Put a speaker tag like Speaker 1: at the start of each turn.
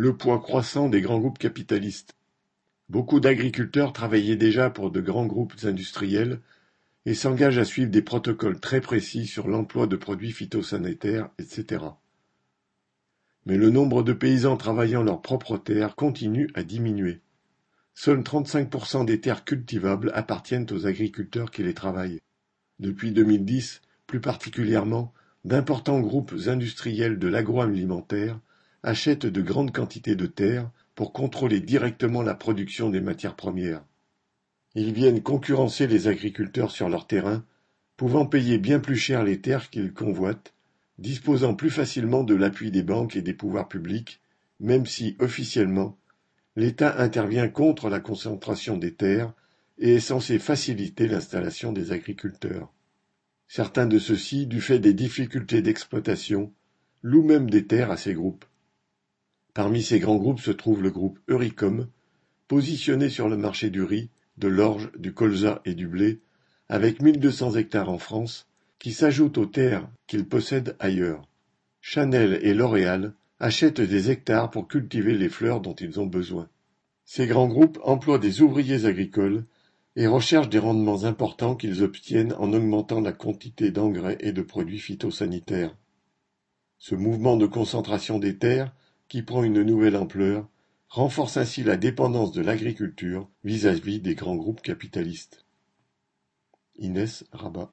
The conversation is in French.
Speaker 1: Le poids croissant des grands groupes capitalistes. Beaucoup d'agriculteurs travaillaient déjà pour de grands groupes industriels et s'engagent à suivre des protocoles très précis sur l'emploi de produits phytosanitaires, etc. Mais le nombre de paysans travaillant leurs propres terres continue à diminuer. Seuls 35% des terres cultivables appartiennent aux agriculteurs qui les travaillent. Depuis 2010, plus particulièrement, d'importants groupes industriels de l'agroalimentaire achètent de grandes quantités de terres pour contrôler directement la production des matières premières. Ils viennent concurrencer les agriculteurs sur leur terrain, pouvant payer bien plus cher les terres qu'ils convoitent, disposant plus facilement de l'appui des banques et des pouvoirs publics, même si, officiellement, l'État intervient contre la concentration des terres et est censé faciliter l'installation des agriculteurs. Certains de ceux-ci, du fait des difficultés d'exploitation, louent même des terres à ces groupes. Parmi ces grands groupes se trouve le groupe Euricom, positionné sur le marché du riz, de l'orge, du colza et du blé, avec 1200 hectares en France, qui s'ajoutent aux terres qu'il possède ailleurs. Chanel et L'Oréal achètent des hectares pour cultiver les fleurs dont ils ont besoin. Ces grands groupes emploient des ouvriers agricoles et recherchent des rendements importants qu'ils obtiennent en augmentant la quantité d'engrais et de produits phytosanitaires. Ce mouvement de concentration des terres qui prend une nouvelle ampleur, renforce ainsi la dépendance de l'agriculture vis-à-vis des grands groupes capitalistes. Inès Rabat